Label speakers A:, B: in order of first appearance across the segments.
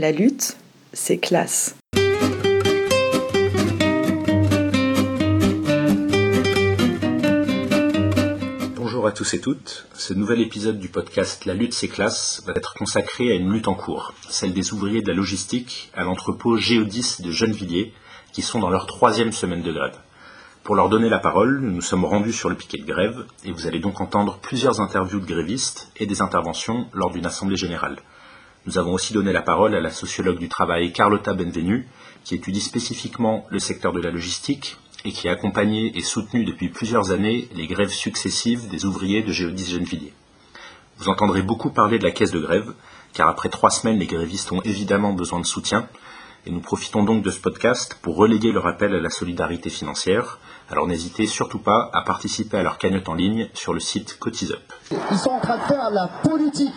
A: La lutte, c'est classe.
B: Bonjour à tous et toutes. Ce nouvel épisode du podcast La lutte c'est classe va être consacré à une lutte en cours, celle des ouvriers de la logistique à l'entrepôt Géodis de Gennevilliers, qui sont dans leur troisième semaine de grève. Pour leur donner la parole, nous nous sommes rendus sur le piquet de grève et vous allez donc entendre plusieurs interviews de grévistes et des interventions lors d'une assemblée générale. Nous avons aussi donné la parole à la sociologue du travail Carlotta Benvenu, qui étudie spécifiquement le secteur de la logistique et qui a accompagné et soutenu depuis plusieurs années les grèves successives des ouvriers de Géodis Gennevilliers. Vous entendrez beaucoup parler de la caisse de grève, car après trois semaines, les grévistes ont évidemment besoin de soutien, et nous profitons donc de ce podcast pour reléguer le rappel à la solidarité financière. Alors n'hésitez surtout pas à participer à leur cagnotte en ligne sur le site CotisUp.
C: Ils sont en train de faire la politique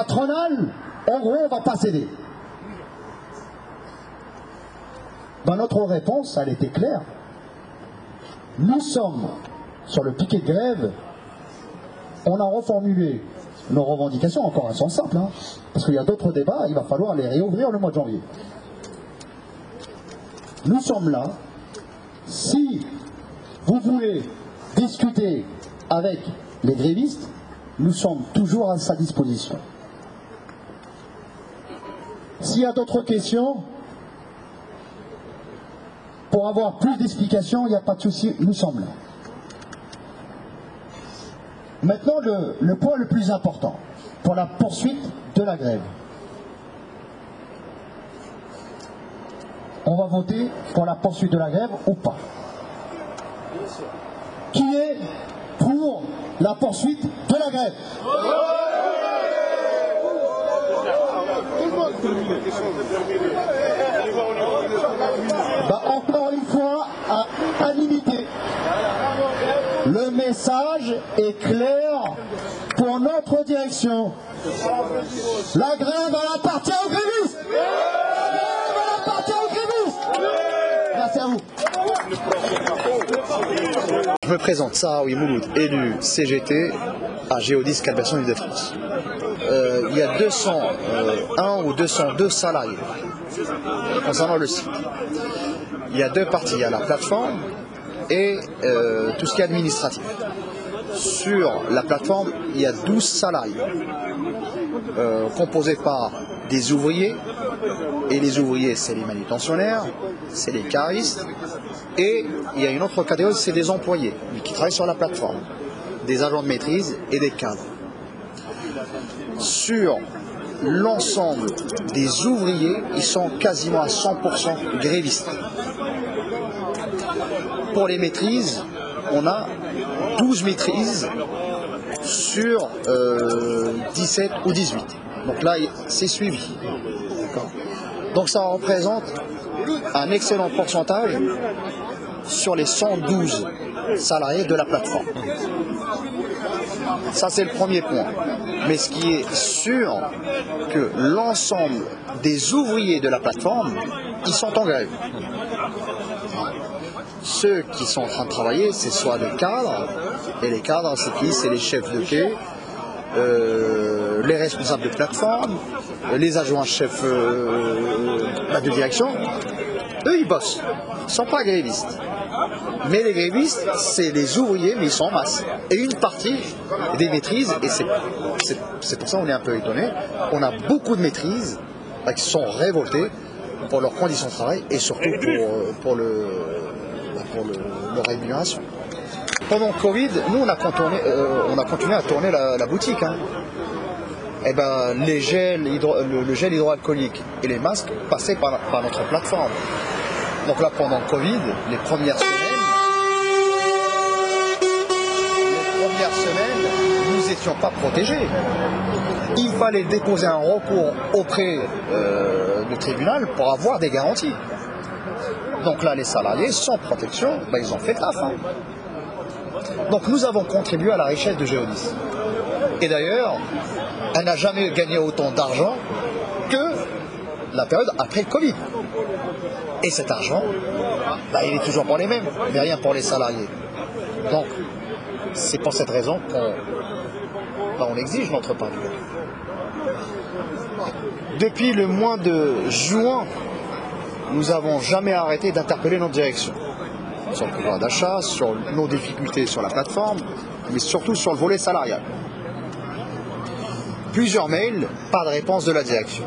C: patronale. En gros, on va pas céder. Dans notre réponse, elle était claire. Nous sommes sur le piquet de grève. On a reformulé nos revendications, encore elles sont simples, hein, parce qu'il y a d'autres débats, il va falloir les réouvrir le mois de janvier. Nous sommes là. Si vous voulez discuter avec les grévistes, nous sommes toujours à sa disposition. S'il y a d'autres questions, pour avoir plus d'explications, il n'y a pas de souci, nous sommes là. Maintenant, le, le point le plus important pour la poursuite de la grève. On va voter pour la poursuite de la grève ou pas Qui est pour la poursuite de la grève? Bah, Encore une fois, à unanimité. Le message est clair pour notre direction. La grève, elle appartient aux grévistes La grève, elle appartient aux grévistes Merci à vous.
D: Je me présente, Sarah Mouloud, élu CGT à Géodis Calvation de france Euh, il y a 201 ou 202 salariés concernant le site. Il y a deux parties, il y a la plateforme et euh, tout ce qui est administratif. Sur la plateforme, il y a 12 salariés euh, composés par des ouvriers, et les ouvriers, c'est les manutentionnaires, c'est les caristes, et il y a une autre catégorie, c'est des employés, qui travaillent sur la plateforme, des agents de maîtrise et des cadres. Sur l'ensemble des ouvriers, ils sont quasiment à 100% grévistes. Pour les maîtrises, on a 12 maîtrises sur 17 euh, ou 18. Donc là, c'est suivi. Donc ça représente un excellent pourcentage sur les 112 salariés de la plateforme. Ça, c'est le premier point. Mais ce qui est sûr, que l'ensemble des ouvriers de la plateforme, ils sont en grève. Ceux qui sont en train de travailler, c'est soit des cadres, et les cadres, c'est qui? C'est les chefs de quai, euh, les responsables de plateforme, les adjoints chefs euh, bah, de direction. Eux, ils bossent. Ils ne sont pas grévistes. Mais les grévistes, c'est les ouvriers, mais ils sont en masse. Et une partie des maîtrises, et c'est pour ça qu'on est un peu étonné, on a beaucoup de maîtrises bah, qui sont révoltées pour leurs conditions de travail et surtout pour, le, bah, pour leur rémunération. Pendant le Covid, nous, on a, euh, on a continué à tourner la, boutique. Hein. Eh ben, les gels le, gel hydroalcoolique et les masques passaient par, par notre plateforme. Donc là, pendant le Covid, les premières semaines, semaines, nous n'étions pas protégés. Il fallait déposer un recours auprès euh, du tribunal pour avoir des garanties. Donc là, les salariés, sans protection, ben, ils ont fait taf. Hein. Donc nous avons contribué à la richesse de Géodis. Et d'ailleurs, elle n'a jamais gagné autant d'argent que la période après le Covid. Et cet argent, bah, il est toujours pour les mêmes, mais rien pour les salariés. Donc, c'est pour cette raison qu'on bah, on exige notre gâteau. Depuis le mois de juin, nous n'avons jamais arrêté d'interpeller notre direction sur le pouvoir d'achat, sur nos difficultés sur la plateforme, mais surtout sur le volet salarial. Plusieurs mails, pas de réponse de la direction.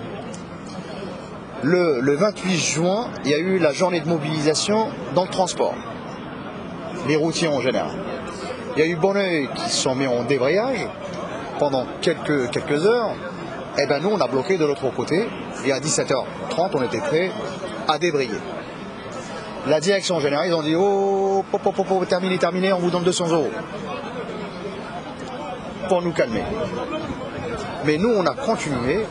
D: Le, le 28 juin, il y a eu la journée de mobilisation dans le transport, les routiers en général. Il y a eu Bonneuil qui se sont mis en débrayage pendant quelques, quelques heures. Et ben nous, on a bloqué de l'autre côté. Et à 17h30, on était prêts à débrayer. La direction générale, ils ont dit Oh, pop, pop, pop, terminé, terminé, on vous donne 200 euros. Pour nous calmer. Mais nous, on a continué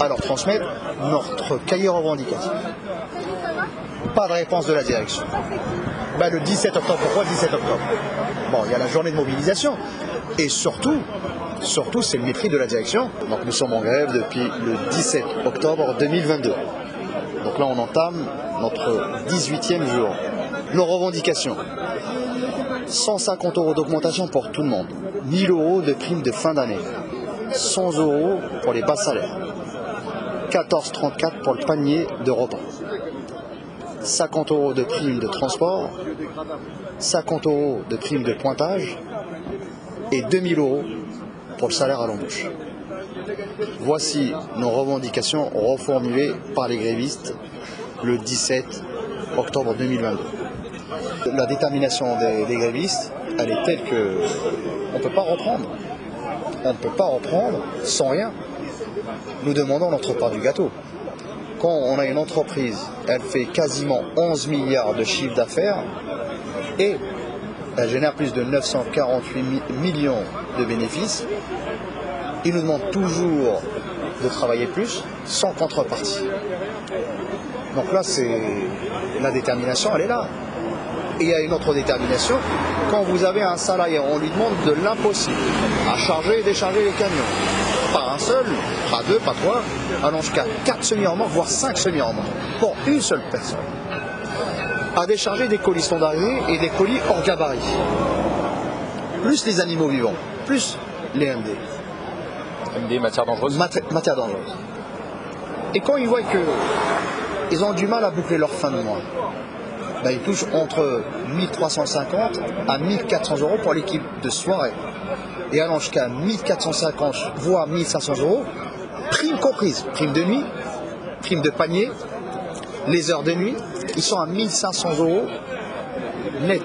D: à leur transmettre notre cahier revendicatif. Pas de réponse de la direction. Le 17 octobre, pourquoi le 17 octobre? Bon, il y a la journée de mobilisation. Et surtout, surtout, c'est le mépris de la direction. Donc nous sommes en grève depuis le 17 octobre 2022. Donc là, on entame notre 18e jour. Nos revendications. 150 euros d'augmentation pour tout le monde. 1000 euros de prime de fin d'année. 100 euros pour les bas salaires. 14,34 pour le panier de repas. 50 euros de prime de transport. 50 euros de prime de pointage. Et 2000 euros pour le salaire à l'embauche. Voici nos revendications reformulées par les grévistes le 17 octobre 2022. La détermination des, grévistes, elle est telle que on ne peut pas reprendre. On ne peut pas reprendre sans rien. Nous demandons notre part du gâteau. Quand on a une entreprise, elle fait quasiment 11 milliards de chiffre d'affaires et elle génère plus de 948 mi- millions de bénéfices, ils nous demandent toujours de travailler plus sans contrepartie. Donc là, c'est la détermination, elle est là. Et il y a une autre détermination, quand vous avez un salarié, on lui demande de l'impossible, à charger et décharger les camions. Pas un seul, pas deux, pas trois, allant jusqu'à quatre semi-remorques, voire cinq semi-remorques, pour une seule personne. À décharger des colis standardisés et des colis hors gabarit. Plus les animaux vivants, plus les MD
E: MD, matière dangereuse
D: mat- matière dangereuse. Et quand ils voient que ils ont du mal à boucler leur fin de mois, ben, ils touchent entre 1350 à 1400 euros pour l'équipe de soirée. Et allant jusqu'à 1450 voire 1500 euros, prime comprise, prime de nuit, prime de panier, les heures de nuit, ils sont à 1500 euros net.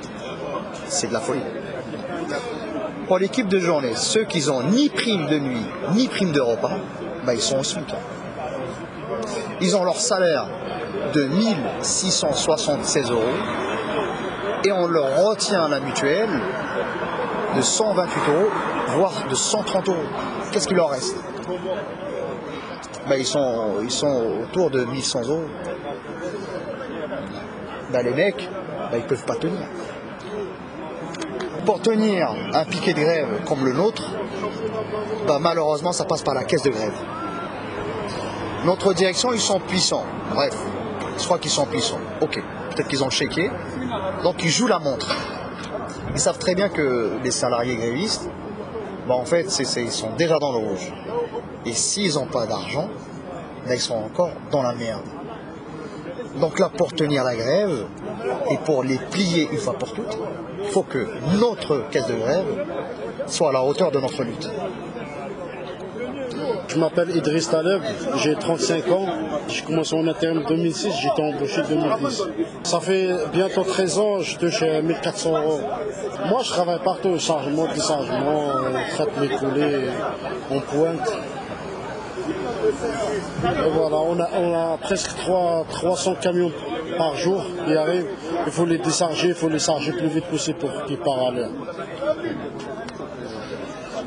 D: C'est de la folie pour l'équipe de journée, ceux qui n'ont ni prime de nuit, ni prime de repas, bah, ils sont au SMIC. Ils ont leur salaire de 1676 euros et on leur retient la mutuelle de 128 euros, voire de 130 euros. Qu'est-ce qu'il leur reste? Bah, ils, sont, ils sont autour de 1100 euros. Bah, les mecs, bah, ils peuvent pas tenir pour tenir un piquet de grève comme le nôtre, bah malheureusement, ça passe par la caisse de grève. Notre direction, ils sont puissants. Bref, je crois qu'ils sont puissants. Ok, peut-être qu'ils ont chéquier. Donc ils jouent la montre. Ils savent très bien que les salariés grévistes, bah en fait, ils sont déjà dans le rouge. Et s'ils n'ont pas d'argent, bah, ils sont encore dans la merde. Donc là, pour tenir la grève et pour les plier une fois pour toutes, il faut que notre caisse de grève soit à la hauteur de notre lutte.
F: Je m'appelle Idriss Taleb, j'ai 35 ans. J'ai commencé en intérim en 2006, j'ai été embauché en 2010. Ça fait bientôt 13 ans, je touche euh, 1400 euros. Moi, je travaille partout, chargement, déchargement, euh, traite mes coulées, on pointe. Et voilà, on a, on a presque 3, 300 camions par jour qui arrivent. Il faut les décharger, il faut les charger le plus vite possible pour qu'ils partent à l'heure.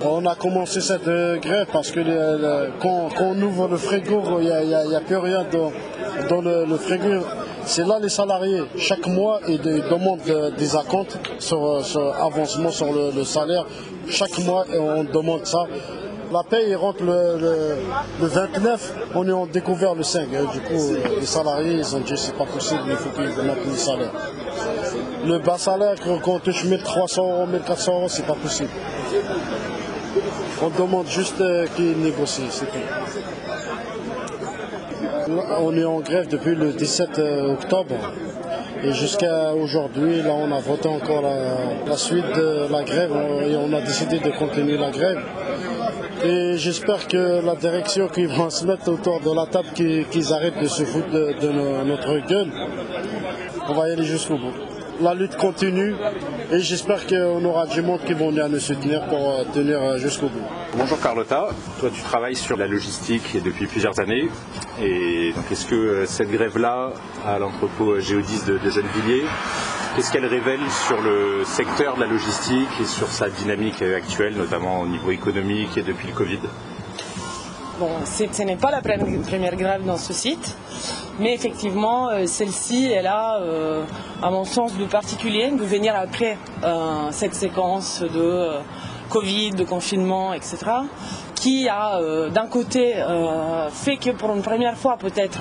F: On a commencé cette euh, grève parce que le- quand, on ouvre le frigo, il n'y a, plus rien dans, le, le frigo. C'est là les salariés. Chaque mois, ils, de- ils demandent euh, des acomptes sur, euh, sur avancement sur le, salaire. Chaque mois, on demande ça. La paye il rentre le, le- le 29, on est en découvert le 5. Et du coup, euh, les salariés, ils ont dit c'est pas possible, il faut qu'ils mettent le salaire. Le bas salaire, quand on touche 1300 euros, 1400 euros, c'est pas possible. On demande juste qu'ils négocient, c'est tout. On est en grève depuis le 17 octobre. Et jusqu'à aujourd'hui, là, on a voté encore la, suite de la grève et on a décidé de continuer la grève. Et j'espère que la direction qui va se mettre autour de la table, qu'ils arrêtent de se foutre de, notre gueule. On va y aller jusqu'au bout. La lutte continue et j'espère qu'on aura du monde qui vont venir nous soutenir pour euh, tenir euh, jusqu'au bout.
E: Bonjour Carlotta, toi tu travailles sur la logistique depuis plusieurs années. Et donc est-ce que euh, cette grève-là à l'entrepôt Géodis de, de Gennevilliers, qu'est-ce qu'elle révèle sur le secteur de la logistique et sur sa dynamique actuelle, notamment au niveau économique et depuis le Covid?
G: Bon, ce n'est pas la première grève dans ce site, mais effectivement, euh, celle-ci, elle a, euh, à mon sens, de particulier de venir après cette séquence de Covid, de confinement, etc qui a euh, d'un côté euh, fait que pour une première fois peut-être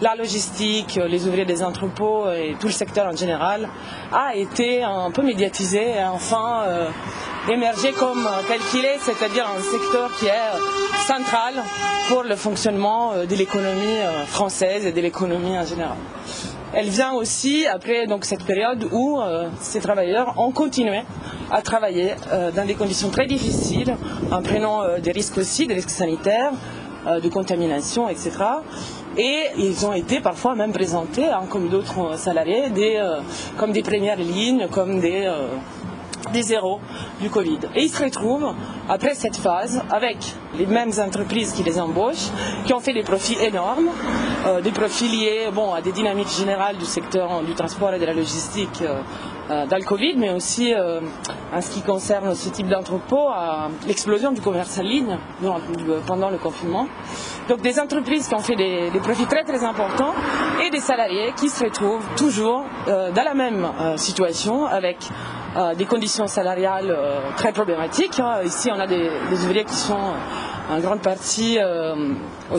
G: la logistique, les ouvriers des entrepôts et tout le secteur en général a été un peu médiatisé et enfin euh, émergé comme tel qu'il est, c'est-à-dire un secteur qui est central pour le fonctionnement de l'économie française et de l'économie en général. Elle vient aussi après donc, cette période où ces travailleurs ont continué à travailler euh, dans des conditions très difficiles, en prenant euh, des risques aussi, des risques sanitaires, euh, de contamination, etc. Et ils ont été parfois même présentés, hein, comme d'autres salariés, comme des premières lignes, comme des des zéros du Covid. Et ils se retrouvent, après cette phase, avec les mêmes entreprises qui les embauchent, qui ont fait des profits énormes, euh, des profits liés bon, à des dynamiques générales du secteur du transport et de la logistique euh, euh, dans le Covid, mais aussi en ce qui concerne ce type d'entrepôt, à l'explosion du commerce en ligne pendant le confinement. Donc des entreprises qui ont fait des, des, profits très très importants et des salariés qui se retrouvent toujours dans la même situation avec euh, des conditions salariales euh, très problématiques. Hein. Ici, on a des, ouvriers qui sont en grande partie euh, au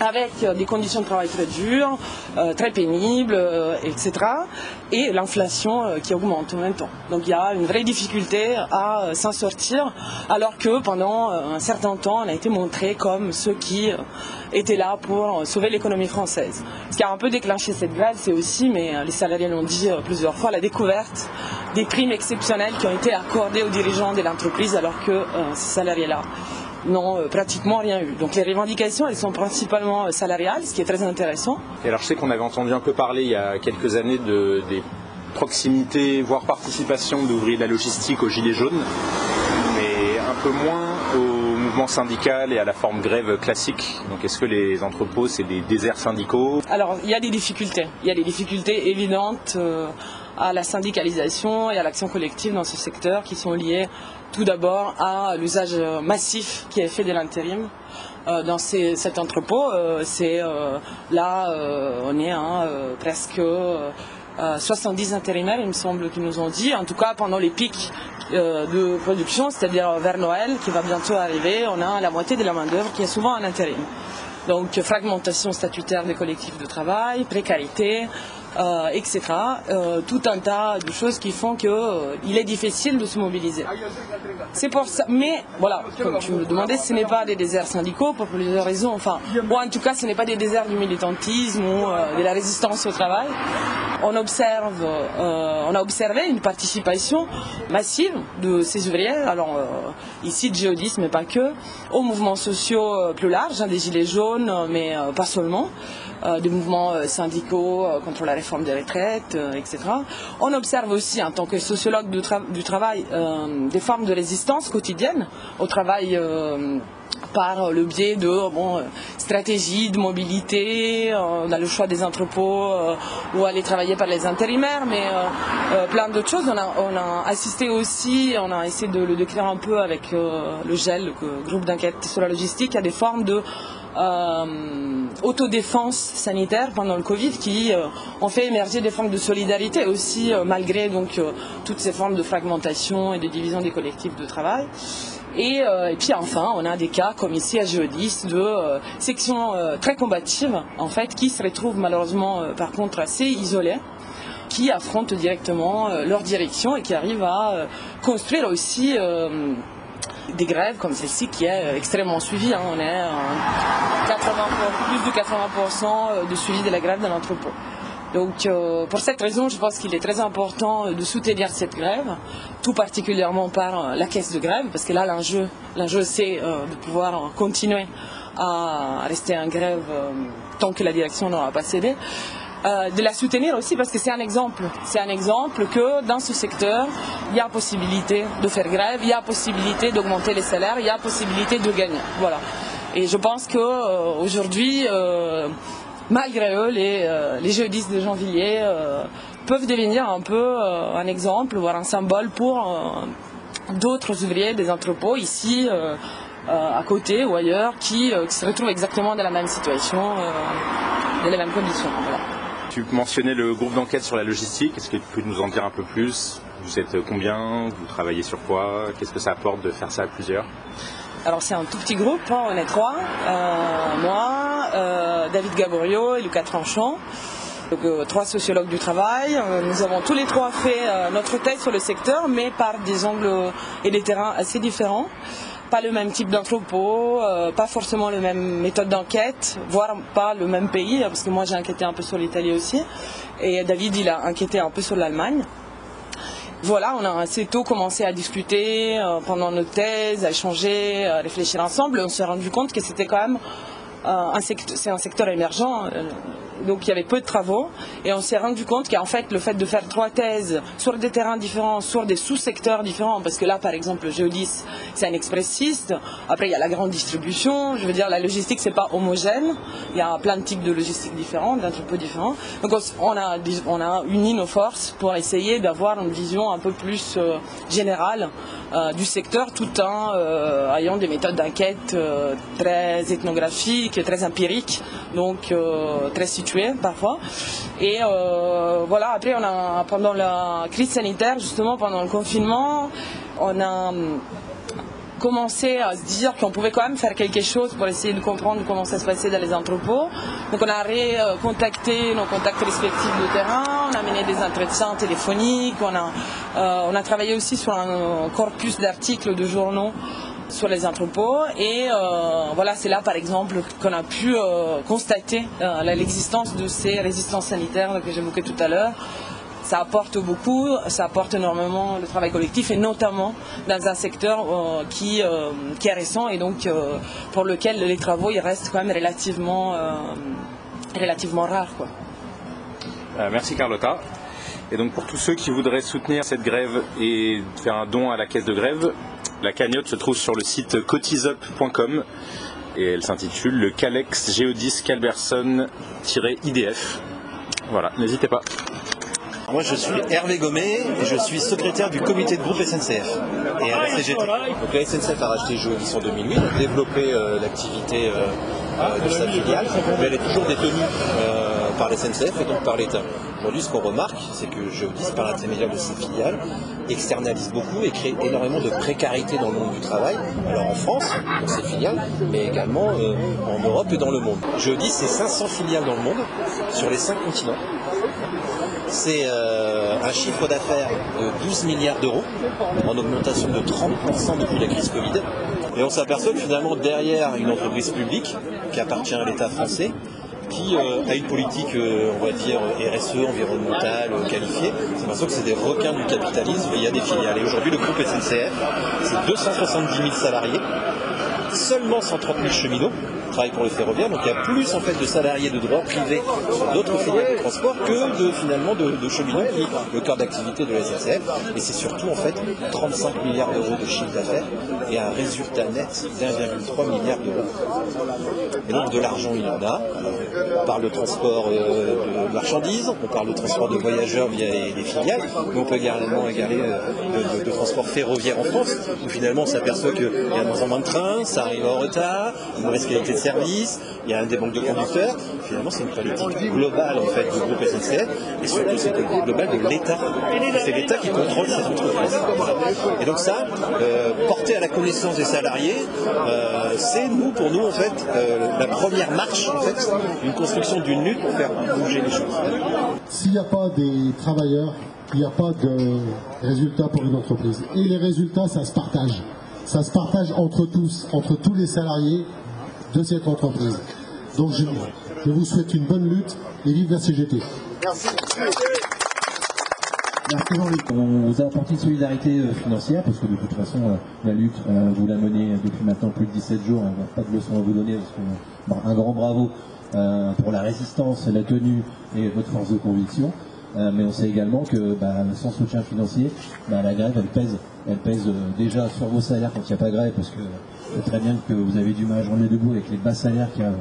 G: avec des conditions de travail très dures, très pénibles, etc. Et l'inflation qui augmente en même temps. Donc il y a une vraie difficulté à s'en sortir, alors que pendant un certain temps, on a été montré comme ceux qui étaient là pour sauver l'économie française. Ce qui a un peu déclenché cette grève, c'est aussi, mais les salariés l'ont dit plusieurs fois, la découverte des primes exceptionnelles qui ont été accordées aux dirigeants de l'entreprise alors que euh, ces salariés-là n'ont euh, pratiquement rien eu. Donc les revendications, elles sont principalement euh, salariales, ce qui est très intéressant.
E: Et alors je sais qu'on avait entendu un peu parler il y a quelques années de, des proximités, voire participation d'ouvriers de la logistique aux Gilets jaunes, mais un peu moins au mouvement syndical et à la forme grève classique. Donc est-ce que les entrepôts, c'est des déserts syndicaux?
G: Alors il y a des difficultés. Il y a des difficultés évidentes à la syndicalisation et à l'action collective dans ce secteur qui sont liées tout d'abord à l'usage massif qui est fait de l'intérim. Euh, dans cet entrepôt, euh, c'est euh, là, on est à presque 70 intérimaires, il me semble qu'ils nous ont dit, en tout cas pendant les pics de production, c'est-à-dire vers Noël qui va bientôt arriver, on a la moitié de la main-d'œuvre qui est souvent en intérim. Donc fragmentation statutaire des collectifs de travail, précarité, euh, etc. Euh, tout un tas de choses qui font qu'il euh, est difficile de se mobiliser. C'est pour ça. Mais voilà, comme tu me demandais, ce n'est pas des déserts syndicaux pour plusieurs raisons. Enfin, bon, en tout cas, ce n'est pas des déserts du militantisme ou de la résistance au travail. On observe, on a observé une participation massive de ces ouvriers. Alors ici de géodisme, mais pas que, aux mouvements sociaux plus larges, hein, des gilets jaunes, mais pas seulement. Euh, des mouvements euh, syndicaux euh, contre la réforme des retraites, etc. On observe aussi, en tant que sociologue du, travail, des formes de résistance quotidienne au travail par le biais de bon, stratégies de mobilité, on a le choix des entrepôts ou aller travailler par les intérimaires, mais plein d'autres choses. On a, on a, assisté aussi, on a essayé de le décrire un peu avec le GEL, le groupe d'enquête sur la logistique, à des formes de euh, autodéfense sanitaire pendant le Covid qui euh, ont fait émerger des formes de solidarité aussi euh, malgré donc toutes ces formes de fragmentation et de division des collectifs de travail. Et, puis enfin, on a des cas comme ici à Géodis de sections très combatives en fait qui se retrouvent malheureusement par contre assez isolées qui affrontent directement leur direction et qui arrivent à construire aussi des grèves comme celle-ci qui est extrêmement suivie. Hein. On est 80 plus de 80% de suivi de la grève de l'entrepôt. Donc euh, pour cette raison, je pense qu'il est très important de soutenir cette grève, tout particulièrement par la caisse de grève, parce que là l'enjeu, l'enjeu c'est de pouvoir continuer à rester en grève tant que la direction n'aura pas cédé. Euh, de la soutenir aussi parce que c'est un exemple. C'est un exemple que dans ce secteur, il y a possibilité de faire grève, il y a possibilité d'augmenter les salaires, il y a possibilité de gagner. Voilà. Et je pense qu'aujourd'hui, euh, euh, malgré eux, les, les jeudis de Jeanvilliers peuvent devenir un peu un exemple, voire un symbole pour d'autres ouvriers des entrepôts ici. à côté ou ailleurs qui, se retrouvent exactement dans la même situation, dans les mêmes conditions.
E: Tu mentionnais le groupe d'enquête sur la logistique. Est-ce que tu peux nous en dire un peu plus? Vous êtes combien? Vous travaillez sur quoi? Qu'est-ce que ça apporte de faire ça à plusieurs?
G: Alors c'est un tout petit groupe, hein, on est trois. Euh, moi, euh, David Gaborio et Lucas Tranchant. Donc, euh, trois sociologues du travail. nous avons tous les trois fait notre thèse sur le secteur, mais par des angles et des terrains assez différents pas le même type d'entrepôt, euh, pas forcément la même méthode d'enquête, voire pas le même pays, parce que moi j'ai enquêté un peu sur l'Italie aussi, et David il a enquêté un peu sur l'Allemagne. Voilà, on a assez tôt commencé à discuter euh, pendant nos thèses, à échanger, à réfléchir ensemble. On s'est rendu compte que c'était quand même euh, un secteur émergent donc il y avait peu de travaux. Et on s'est rendu compte qu'en fait le fait de faire trois thèses sur des terrains différents, sur des sous-secteurs différents, parce que là par exemple le Géodis c'est un expressiste, après il y a la grande distribution, je veux dire la logistique c'est pas homogène, il y a plein de types de logistique différents, peu différents, donc on a, on a uni nos forces pour essayer d'avoir une vision un peu plus euh, générale euh, du secteur tout en euh, ayant des méthodes d'enquête très ethnographiques, très empiriques, donc très situées parfois. Et euh, voilà, après, on a, pendant la crise sanitaire, justement, pendant le confinement, on a commencé à se dire qu'on pouvait quand même faire quelque chose pour essayer de comprendre comment ça se passait dans les entrepôts. Donc on a recontacté nos contacts respectifs de terrain, on a mené des entretiens téléphoniques, on a, euh, on a travaillé aussi sur un corpus d'articles de journaux sur les entrepôts. Et euh, voilà, c'est là par exemple qu'on a pu euh, constater l'existence de ces résistances sanitaires que j'évoquais tout à l'heure. Ça apporte beaucoup, ça apporte énormément le travail collectif et notamment dans un secteur qui, qui est récent et donc pour lequel les travaux ils restent quand même relativement, relativement rares.
E: Merci Carlotta. Et donc pour tous ceux qui voudraient soutenir cette grève et faire un don à la caisse de grève, la cagnotte se trouve sur le site cotisup.com et elle s'intitule le Calex Geodis Calberson-IDF. Voilà, n'hésitez pas.
H: Moi je suis Hervé Gommet et je suis secrétaire du comité de groupe SNCF et à la CGT. Donc la SNCF a racheté Geodis en 2008, a développé euh, l'activité euh, euh, de sa filiale, mais elle est toujours détenue par la SNCF et donc par l'État. Aujourd'hui, ce qu'on remarque, c'est que Geodis, par l'intermédiaire de ses filiales, externalise beaucoup et crée énormément de précarité dans le monde du travail. Alors en France, dans ses filiales, mais également en Europe et dans le monde. Geodis, c'est 500 filiales dans le monde, sur les 5 continents. C'est euh, un chiffre d'affaires de 12 milliards d'euros, en augmentation de 30% depuis la crise Covid. Et on s'aperçoit que finalement, derrière une entreprise publique qui appartient à l'État français, qui euh, a une politique, euh, on va dire, RSE, environnementale, qualifiée. C'est parce que c'est des requins du capitalisme il y a des filiales. Et aujourd'hui, le groupe SNCF, c'est 270 000 salariés, seulement 130 000 cheminots travaillent pour le ferroviaire, donc il y a plus en fait de salariés de droit privé sur d'autres filiales de transport que de finalement de, cheminots qui le cœur d'activité de la SNCF. Et c'est surtout en fait 35 milliards d'euros de chiffre d'affaires et un résultat net d'1,3 milliard d'euros. Et donc de l'argent il en a. On parle de transport euh, de marchandises, on parle de transport de voyageurs via les, filiales, mais on peut également égaler euh, de, transport ferroviaire en France, où finalement on s'aperçoit qu'il y a moins en moins de trains, arrive en retard, une mauvaise qualité de service, il y a un des de conducteurs. Finalement, c'est une politique globale en fait du groupe SNCF et surtout c'est une politique globale de l'État. C'est l'État qui contrôle cette entreprise. Et donc ça, euh, porter à la connaissance des salariés, euh, c'est nous, pour nous en fait, euh, la première marche en fait, une construction d'une lutte pour faire bouger les choses.
I: S'il n'y a pas des travailleurs, il n'y a pas de résultats pour une entreprise. Et les résultats, ça se partage
D: ça se partage entre tous, entre tous les salariés de cette entreprise. Donc je, je vous souhaite une bonne lutte et vive la CGT.
I: Merci.
H: Merci Jean-Luc. On vous a apporté une solidarité euh, financière parce que de toute façon, euh, la lutte, euh, vous la menez depuis maintenant plus de 17 jours. On n'a pas de leçon à vous donner. Parce que, bon, un grand bravo pour la résistance, la tenue et votre force de conviction. Euh, mais on sait également que bah, sans soutien financier, bah, la grève, elle pèse. Elle pèse euh, déjà sur vos salaires quand il n'y a pas grève parce que c'est très bien que vous avez du mal à journée debout avec les bas salaires qu'il y a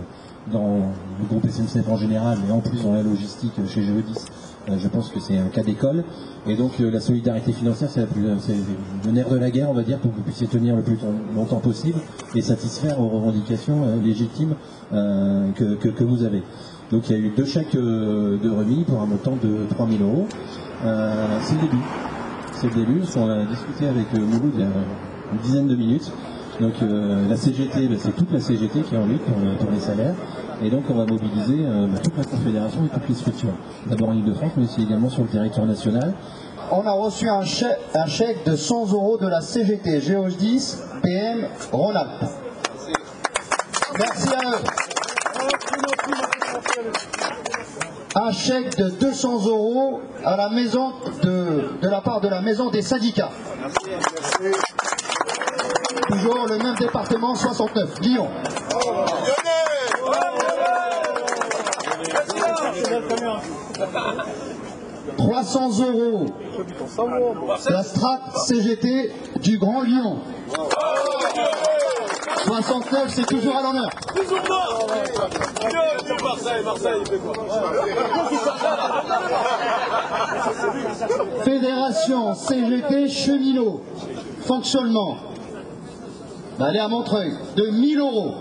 H: dans le groupe SNCF en général, mais en plus dans la logistique chez Géodis. Euh, je pense que c'est un cas d'école. Et donc euh, la solidarité financière, c'est le nerf de la guerre, on va dire, pour que vous puissiez tenir le plus longtemps possible et satisfaire aux revendications euh, légitimes euh, que, que- que vous avez. Donc il y a eu deux chèques euh, de remis pour un montant de 3 000 euros. Euh, c'est le début. C'est le début, qu'on a discuté avec euh, Mouloud il y a une dizaine de minutes. Donc euh, la CGT, ben, c'est toute la CGT qui est en lutte pour, le- pour les salaires. Et donc on va mobiliser euh, ben, toute la Confédération et toutes les structures. D'abord en Ile-de-France, mais aussi également sur le territoire national.
D: On a reçu un chèque, un chèque de 100 euros de la CGT Géos 10 PM Rhône-Alpes. Merci à eux. Un chèque de 200 euros à la maison de, de la part de la maison des syndicats. Toujours le même département 69, Lyon. 300 euros. La Strat CGT du Grand Lyon. 69, c'est toujours à l'honneur. Fédération CGT cheminot. Fonctionnement. Allez à Montreuil. De 1000 euros.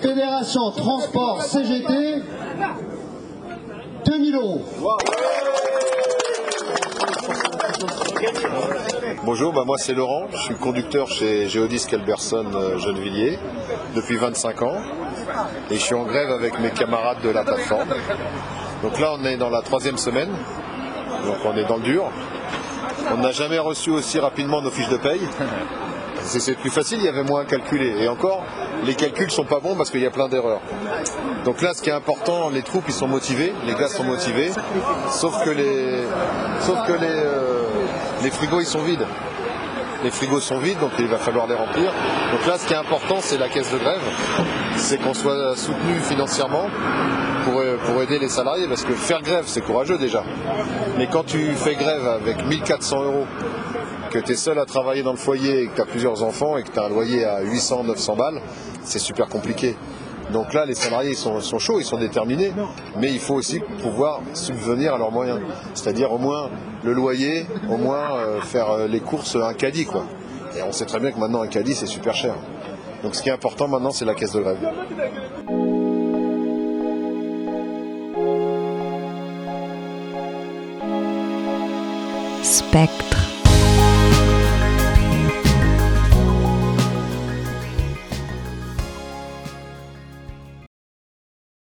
D: Fédération Transport CGT. 2000 euros.
J: Bonjour, bah moi c'est Laurent, je suis conducteur chez Géodis Calberson euh, Gennevilliers depuis 25 ans et je suis en grève avec mes camarades de la plateforme. Donc là on est dans la troisième semaine, donc on est dans le dur. On n'a jamais reçu aussi rapidement nos fiches de paye. C'est plus facile, il y avait moins à calculer. Et encore, les calculs sont pas bons parce qu'il y a plein d'erreurs. Donc là, ce qui est important, les troupes ils sont motivés, les gars sont motivés, sauf que les, sauf que les, euh, les frigos sont vides. Donc il va falloir les remplir. Donc là, ce qui est important, c'est la caisse de grève, c'est qu'on soit soutenu financièrement pour, pour aider les salariés, parce que faire grève, c'est courageux déjà. Mais quand tu fais grève avec 1400 euros, que tu es seul à travailler dans le foyer et que tu as plusieurs enfants et que tu as un loyer à 800, 900 balles, c'est super compliqué. Donc là, les salariés ils sont, sont chauds, ils sont déterminés, mais il faut aussi pouvoir subvenir à leurs moyens. C'est-à-dire au moins le loyer, au moins euh, faire euh, les courses, un caddie. Quoi. Et on sait très bien que maintenant un caddie c'est super cher. Donc ce qui est important maintenant c'est la caisse de grève.
A: Spectre.